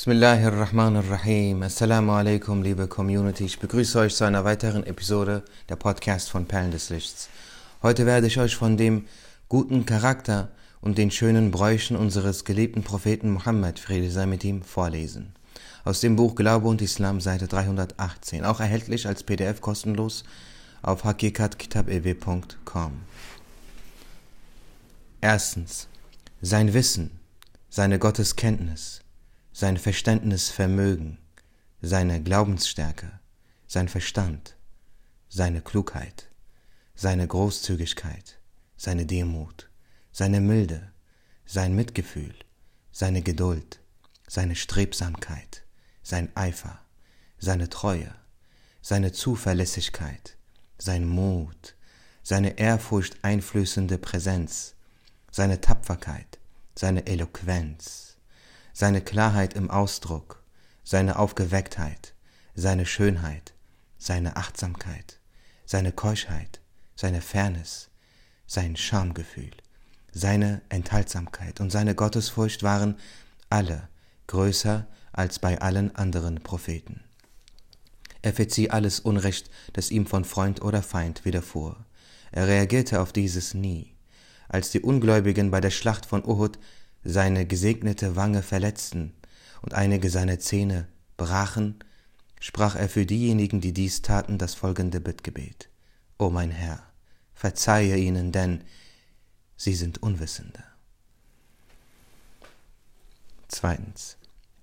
Bismillahirrahmanirrahim. Assalamu alaikum, liebe Community. Ich begrüße euch zu einer weiteren Episode der Podcast von Perlen des Lichts. Heute werde ich euch von dem guten Charakter und den schönen Bräuchen unseres geliebten Propheten Muhammad, Friede sei mit ihm, vorlesen. Aus dem Buch Glaube und Islam, Seite 318, auch erhältlich als PDF kostenlos auf hakikatkitabew.com. Erstens. Sein Wissen, seine Gotteskenntnis, sein Verständnisvermögen, seine Glaubensstärke, sein Verstand, seine Klugheit, seine Großzügigkeit, seine Demut, seine Milde, sein Mitgefühl, seine Geduld, seine Strebsamkeit, sein Eifer, seine Treue, seine Zuverlässigkeit, sein Mut, seine ehrfurchteinflößende Präsenz, seine Tapferkeit, seine Eloquenz, seine Klarheit im Ausdruck, seine Aufgewecktheit, seine Schönheit, seine Achtsamkeit, seine Keuschheit, seine Fairness, sein Schamgefühl, seine Enthaltsamkeit und seine Gottesfurcht waren alle größer als bei allen anderen Propheten. Er verzieh alles Unrecht, das ihm von Freund oder Feind widerfuhr. Er reagierte auf dieses nie. Als die Ungläubigen bei der Schlacht von Uhud seine gesegnete Wange verletzten und einige seiner Zähne brachen, sprach er für diejenigen, die dies taten, das folgende Bittgebet. O mein Herr, verzeihe ihnen, denn sie sind Unwissende. Zweitens.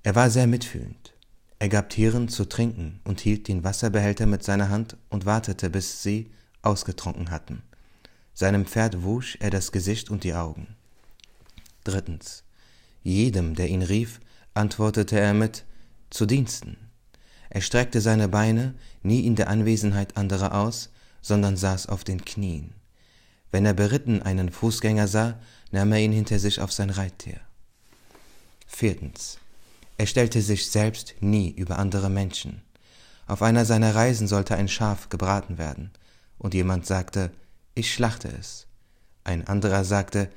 Er war sehr mitfühlend. Er gab Tieren zu trinken und hielt den Wasserbehälter mit seiner Hand und wartete, bis sie ausgetrunken hatten. Seinem Pferd wusch er das Gesicht und die Augen. Drittens. Jedem, der ihn rief, antwortete er mit zu Diensten. Er streckte seine Beine nie in der Anwesenheit anderer aus, sondern saß auf den Knien. Wenn er beritten einen Fußgänger sah, nahm er ihn hinter sich auf sein Reittier. Viertens. Er stellte sich selbst nie über andere Menschen. Auf einer seiner Reisen sollte ein Schaf gebraten werden, und jemand sagte, ich schlachte es. Ein anderer sagte,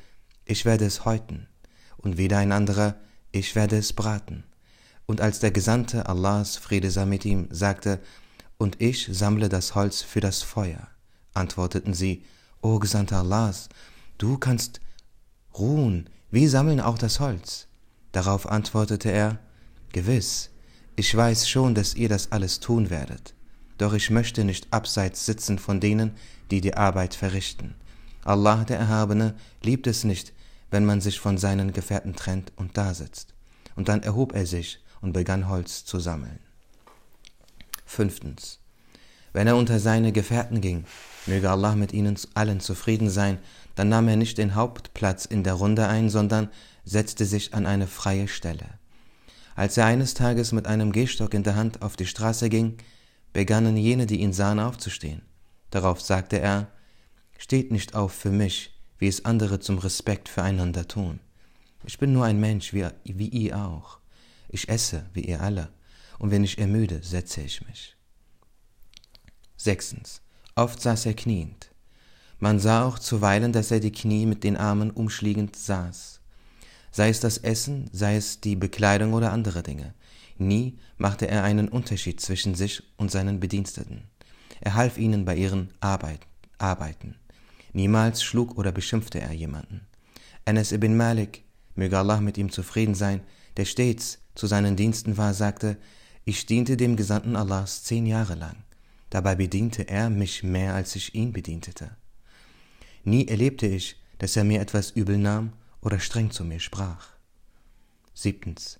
ich werde es häuten, und wieder ein anderer, ich werde es braten. Und als der Gesandte Allahs, Friede sei mit ihm, sagte, und ich sammle das Holz für das Feuer, antworteten sie, O Gesandter Allahs, du kannst ruhen, wir sammeln auch das Holz. Darauf antwortete er, Gewiss, ich weiß schon, dass ihr das alles tun werdet, doch ich möchte nicht abseits sitzen von denen, die die Arbeit verrichten. Allah der Erhabene liebt es nicht, wenn man sich von seinen Gefährten trennt und dasitzt. Und dann erhob er sich und begann Holz zu sammeln. Fünftens. Wenn er unter seine Gefährten ging, möge Allah mit ihnen allen zufrieden sein, dann nahm er nicht den Hauptplatz in der Runde ein, sondern setzte sich an eine freie Stelle. Als er eines Tages mit einem Gehstock in der Hand auf die Straße ging, begannen jene, die ihn sahen, aufzustehen. Darauf sagte er, Steht nicht auf für mich, wie es andere zum Respekt füreinander tun. Ich bin nur ein Mensch, wie, wie ihr auch. Ich esse, wie ihr alle, und wenn ich ermüde, setze ich mich. Sechstens. Oft saß er kniend. Man sah auch zuweilen, dass er die Knie mit den Armen umschliegend saß. Sei es das Essen, sei es die Bekleidung oder andere Dinge. Nie machte er einen Unterschied zwischen sich und seinen Bediensteten. Er half ihnen bei ihren Arbeit, Arbeiten. Niemals schlug oder beschimpfte er jemanden. Anas ibn Malik, möge Allah mit ihm zufrieden sein, der stets zu seinen Diensten war, sagte, ich diente dem Gesandten Allahs zehn Jahre lang. Dabei bediente er mich mehr, als ich ihn bedientete. Nie erlebte ich, dass er mir etwas übel nahm oder streng zu mir sprach. Siebtens.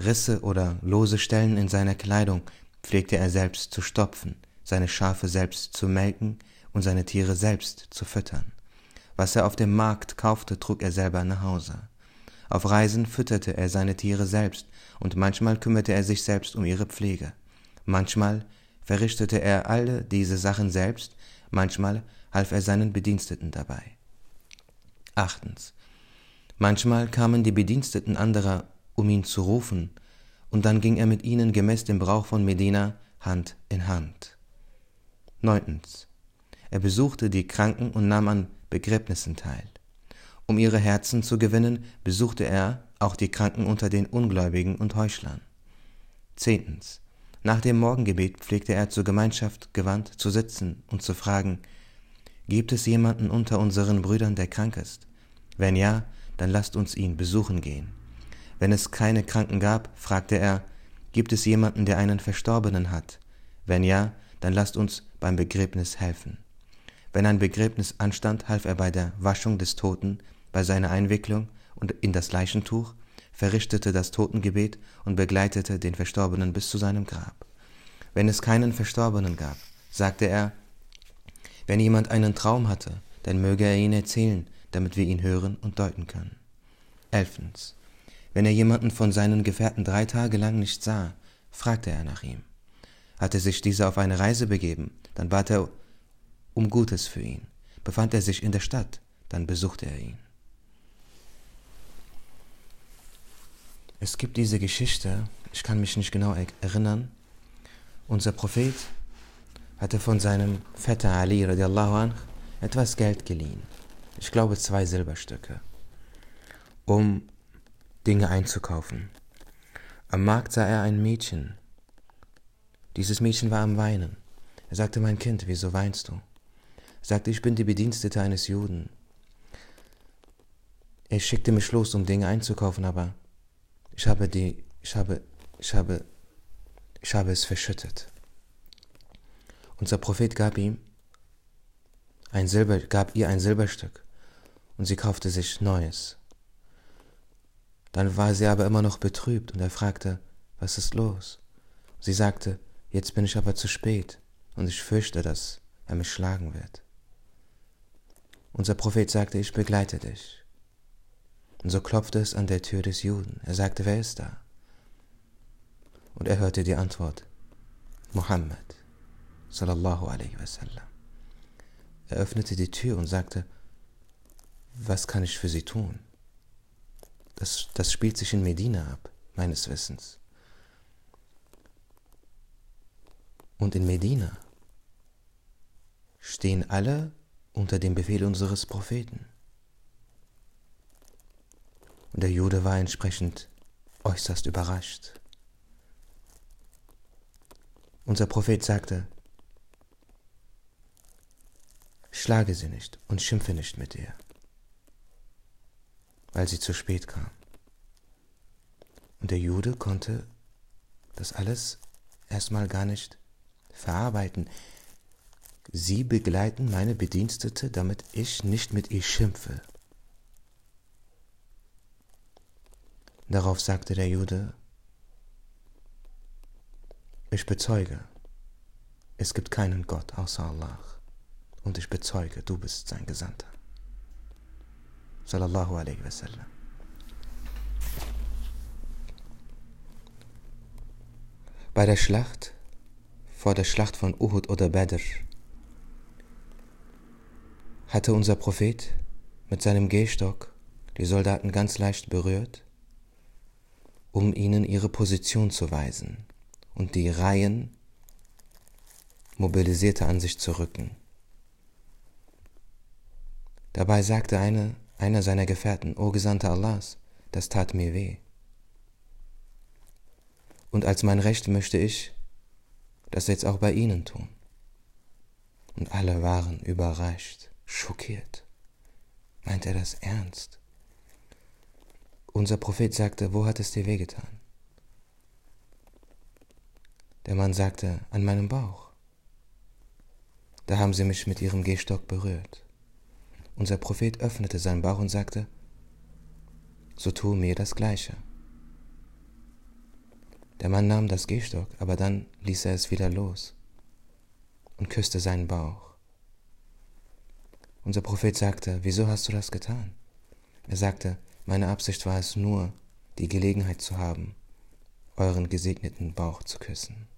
Risse oder lose Stellen in seiner Kleidung pflegte er selbst zu stopfen, seine Schafe selbst zu melken und seine Tiere selbst zu füttern. Was er auf dem Markt kaufte, trug er selber nach Hause. Auf Reisen fütterte er seine Tiere selbst, und manchmal kümmerte er sich selbst um ihre Pflege. Manchmal verrichtete er alle diese Sachen selbst, manchmal half er seinen Bediensteten dabei. Achtens. Manchmal kamen die Bediensteten anderer, um ihn zu rufen, und dann ging er mit ihnen gemäß dem Brauch von Medina Hand in Hand. Neuntens. Er besuchte die Kranken und nahm an Begräbnissen teil. Um ihre Herzen zu gewinnen, besuchte er auch die Kranken unter den Ungläubigen und Heuchlern. Zehntens. Nach dem Morgengebet pflegte er zur Gemeinschaft gewandt zu sitzen und zu fragen, Gibt es jemanden unter unseren Brüdern, der krank ist? Wenn ja, dann lasst uns ihn besuchen gehen. Wenn es keine Kranken gab, fragte er, Gibt es jemanden, der einen Verstorbenen hat? Wenn ja, dann lasst uns beim Begräbnis helfen. Wenn ein Begräbnis anstand, half er bei der Waschung des Toten, bei seiner Einwicklung und in das Leichentuch, verrichtete das Totengebet und begleitete den Verstorbenen bis zu seinem Grab. Wenn es keinen Verstorbenen gab, sagte er, wenn jemand einen Traum hatte, dann möge er ihn erzählen, damit wir ihn hören und deuten können. Elftens. Wenn er jemanden von seinen Gefährten drei Tage lang nicht sah, fragte er nach ihm. Hatte sich dieser auf eine Reise begeben, dann bat er um Gutes für ihn. Befand er sich in der Stadt, dann besuchte er ihn. Es gibt diese Geschichte, ich kann mich nicht genau erinnern. Unser Prophet hatte von seinem Vetter Ali radiallahu anh etwas Geld geliehen. Ich glaube zwei Silberstücke, um Dinge einzukaufen. Am Markt sah er ein Mädchen. Dieses Mädchen war am Weinen. Er sagte, mein Kind, wieso weinst du? Sagte, ich bin die Bedienstete eines Juden. Er schickte mich los, um Dinge einzukaufen, aber ich habe die, ich habe, ich habe, ich habe es verschüttet. Unser Prophet gab ihm ein Silber, gab ihr ein Silberstück und sie kaufte sich Neues. Dann war sie aber immer noch betrübt und er fragte, was ist los? Sie sagte, jetzt bin ich aber zu spät und ich fürchte, dass er mich schlagen wird. Unser Prophet sagte, ich begleite dich. Und so klopfte es an der Tür des Juden. Er sagte, wer ist da? Und er hörte die Antwort, Mohammed, sallallahu alaihi wasallam. Er öffnete die Tür und sagte, was kann ich für Sie tun? Das, das spielt sich in Medina ab, meines Wissens. Und in Medina stehen alle unter dem Befehl unseres Propheten. Und der Jude war entsprechend äußerst überrascht. Unser Prophet sagte, schlage sie nicht und schimpfe nicht mit ihr, weil sie zu spät kam. Und der Jude konnte das alles erstmal gar nicht verarbeiten. Sie begleiten meine Bedienstete, damit ich nicht mit ihr schimpfe. Darauf sagte der Jude, ich bezeuge, es gibt keinen Gott außer Allah und ich bezeuge, du bist sein Gesandter. Sallallahu alaihi wasallam. Bei der Schlacht, vor der Schlacht von Uhud oder Badr, hatte unser Prophet mit seinem Gehstock die Soldaten ganz leicht berührt um ihnen ihre Position zu weisen und die Reihen mobilisierte an sich zu rücken. Dabei sagte eine, einer seiner Gefährten, O Gesandter Allahs, das tat mir weh. Und als mein Recht möchte ich das jetzt auch bei ihnen tun. Und alle waren überrascht, schockiert. Meint er das ernst? Unser Prophet sagte, wo hat es dir wehgetan? Der Mann sagte, an meinem Bauch. Da haben sie mich mit ihrem Gehstock berührt. Unser Prophet öffnete seinen Bauch und sagte, so tue mir das Gleiche. Der Mann nahm das Gehstock, aber dann ließ er es wieder los und küsste seinen Bauch. Unser Prophet sagte, wieso hast du das getan? Er sagte, meine Absicht war es nur, die Gelegenheit zu haben, euren gesegneten Bauch zu küssen.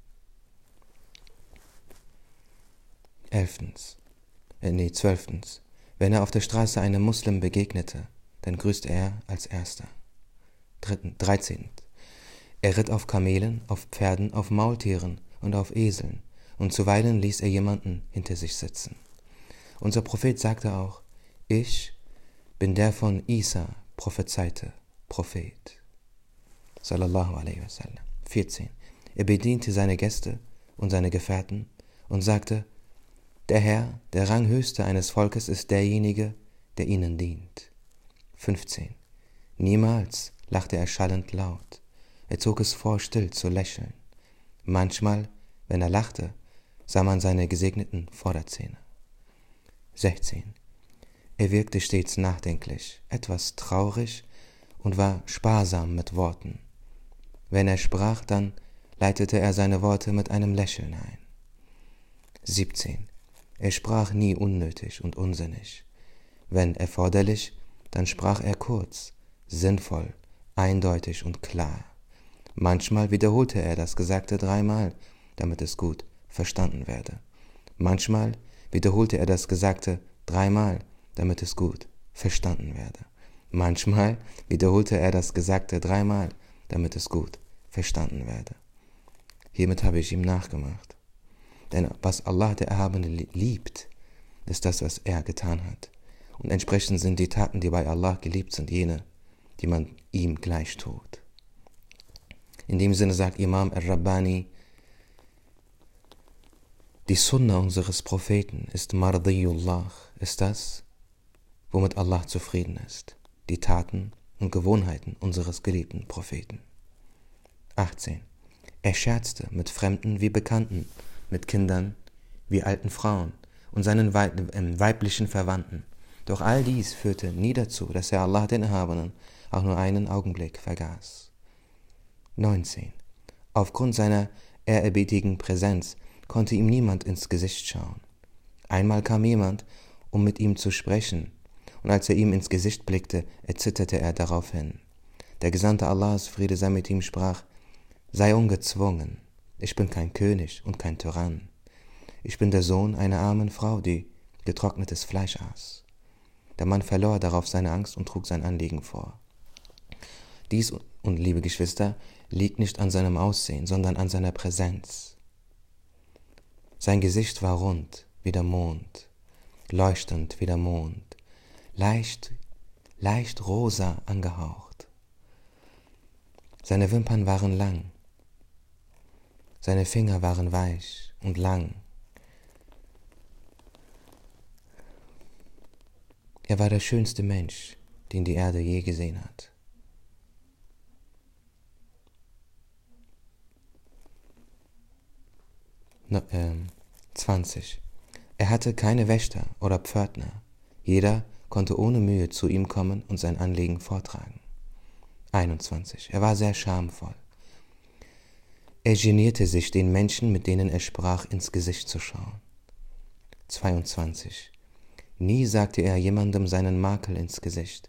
Elftens, äh, nee, zwölftens. Wenn er auf der Straße einem Muslim begegnete, dann grüßte er als Erster. Dritten, dreizehnten. Er ritt auf Kamelen, auf Pferden, auf Maultieren und auf Eseln, und zuweilen ließ er jemanden hinter sich sitzen. Unser Prophet sagte auch, ich bin der von Isa, prophezeite, Prophet. Sallallahu alaihi wasallam. 14. Er bediente seine Gäste und seine Gefährten und sagte, der Herr, der Ranghöchste eines Volkes, ist derjenige, der ihnen dient. 15. Niemals lachte er schallend laut. Er zog es vor, still zu lächeln. Manchmal, wenn er lachte, sah man seine gesegneten Vorderzähne. 16. Er wirkte stets nachdenklich, etwas traurig und war sparsam mit Worten. Wenn er sprach, dann leitete er seine Worte mit einem Lächeln ein. 17. Er sprach nie unnötig und unsinnig. Wenn erforderlich, dann sprach er kurz, sinnvoll, eindeutig und klar. Manchmal wiederholte er das Gesagte dreimal, damit es gut verstanden werde. Manchmal wiederholte er das Gesagte dreimal, damit es gut verstanden werde. Manchmal wiederholte er das Gesagte dreimal, damit es gut verstanden werde. Hiermit habe ich ihm nachgemacht. Denn was Allah der Erhabene liebt, ist das, was er getan hat. Und entsprechend sind die Taten, die bei Allah geliebt sind, jene, die man ihm gleich tut. In dem Sinne sagt Imam al-Rabbani, die Sunna unseres Propheten ist Mardiyullah, ist das, womit Allah zufrieden ist, die Taten und Gewohnheiten unseres geliebten Propheten. 18. Er scherzte mit Fremden wie Bekannten, mit Kindern wie alten Frauen und seinen ähm, weiblichen Verwandten. Doch all dies führte nie dazu, dass er Allah den Erhabenen auch nur einen Augenblick vergaß. 19. Aufgrund seiner ehrerbietigen Präsenz konnte ihm niemand ins Gesicht schauen. Einmal kam jemand, um mit ihm zu sprechen, und als er ihm ins Gesicht blickte, erzitterte er daraufhin. Der Gesandte Allahs, Friede sei mit ihm, sprach, Sei ungezwungen, ich bin kein König und kein Tyrann. Ich bin der Sohn einer armen Frau, die getrocknetes Fleisch aß. Der Mann verlor darauf seine Angst und trug sein Anliegen vor. Dies, und liebe Geschwister, liegt nicht an seinem Aussehen, sondern an seiner Präsenz. Sein Gesicht war rund wie der Mond, leuchtend wie der Mond, leicht, leicht rosa angehaucht. Seine Wimpern waren lang, seine Finger waren weich und lang. Er war der schönste Mensch, den die Erde je gesehen hat. No, äh, 20. Er hatte keine Wächter oder Pförtner. Jeder konnte ohne Mühe zu ihm kommen und sein Anliegen vortragen. 21. Er war sehr schamvoll. Er genierte sich, den Menschen, mit denen er sprach, ins Gesicht zu schauen. 22. Nie sagte er jemandem seinen Makel ins Gesicht.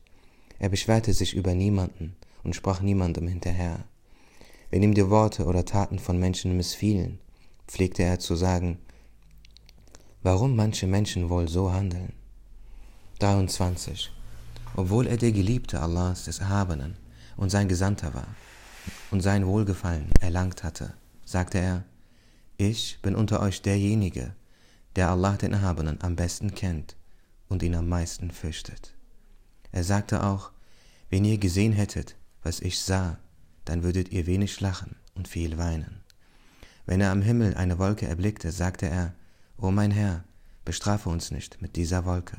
Er beschwerte sich über niemanden und sprach niemandem hinterher. Wenn ihm die Worte oder Taten von Menschen missfielen, pflegte er zu sagen, warum manche Menschen wohl so handeln. 23. Obwohl er der Geliebte Allahs des Erhabenen und sein Gesandter war, und sein Wohlgefallen erlangt hatte, sagte er, ich bin unter euch derjenige, der Allah den Erhabenen am besten kennt und ihn am meisten fürchtet. Er sagte auch, wenn ihr gesehen hättet, was ich sah, dann würdet ihr wenig lachen und viel weinen. Wenn er am Himmel eine Wolke erblickte, sagte er, O mein Herr, bestrafe uns nicht mit dieser Wolke.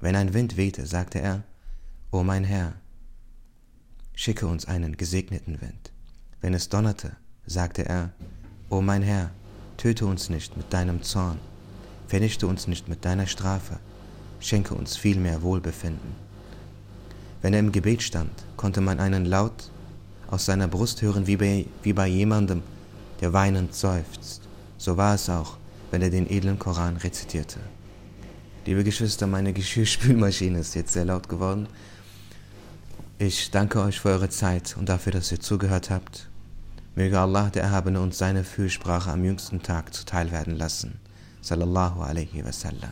Wenn ein Wind wehte, sagte er, O mein Herr, schicke uns einen gesegneten Wind. Wenn es donnerte, sagte er, O mein Herr, töte uns nicht mit deinem Zorn, vernichte uns nicht mit deiner Strafe, schenke uns vielmehr Wohlbefinden. Wenn er im Gebet stand, konnte man einen Laut aus seiner Brust hören wie bei, wie bei jemandem, der weinend seufzt. So war es auch, wenn er den edlen Koran rezitierte. Liebe Geschwister, meine Geschirrspülmaschine ist jetzt sehr laut geworden. Ich danke euch für eure Zeit und dafür, dass ihr zugehört habt. Möge Allah, der Erhabene, uns seine Fürsprache am jüngsten Tag zuteil werden lassen. Sallallahu alaihi wasallam.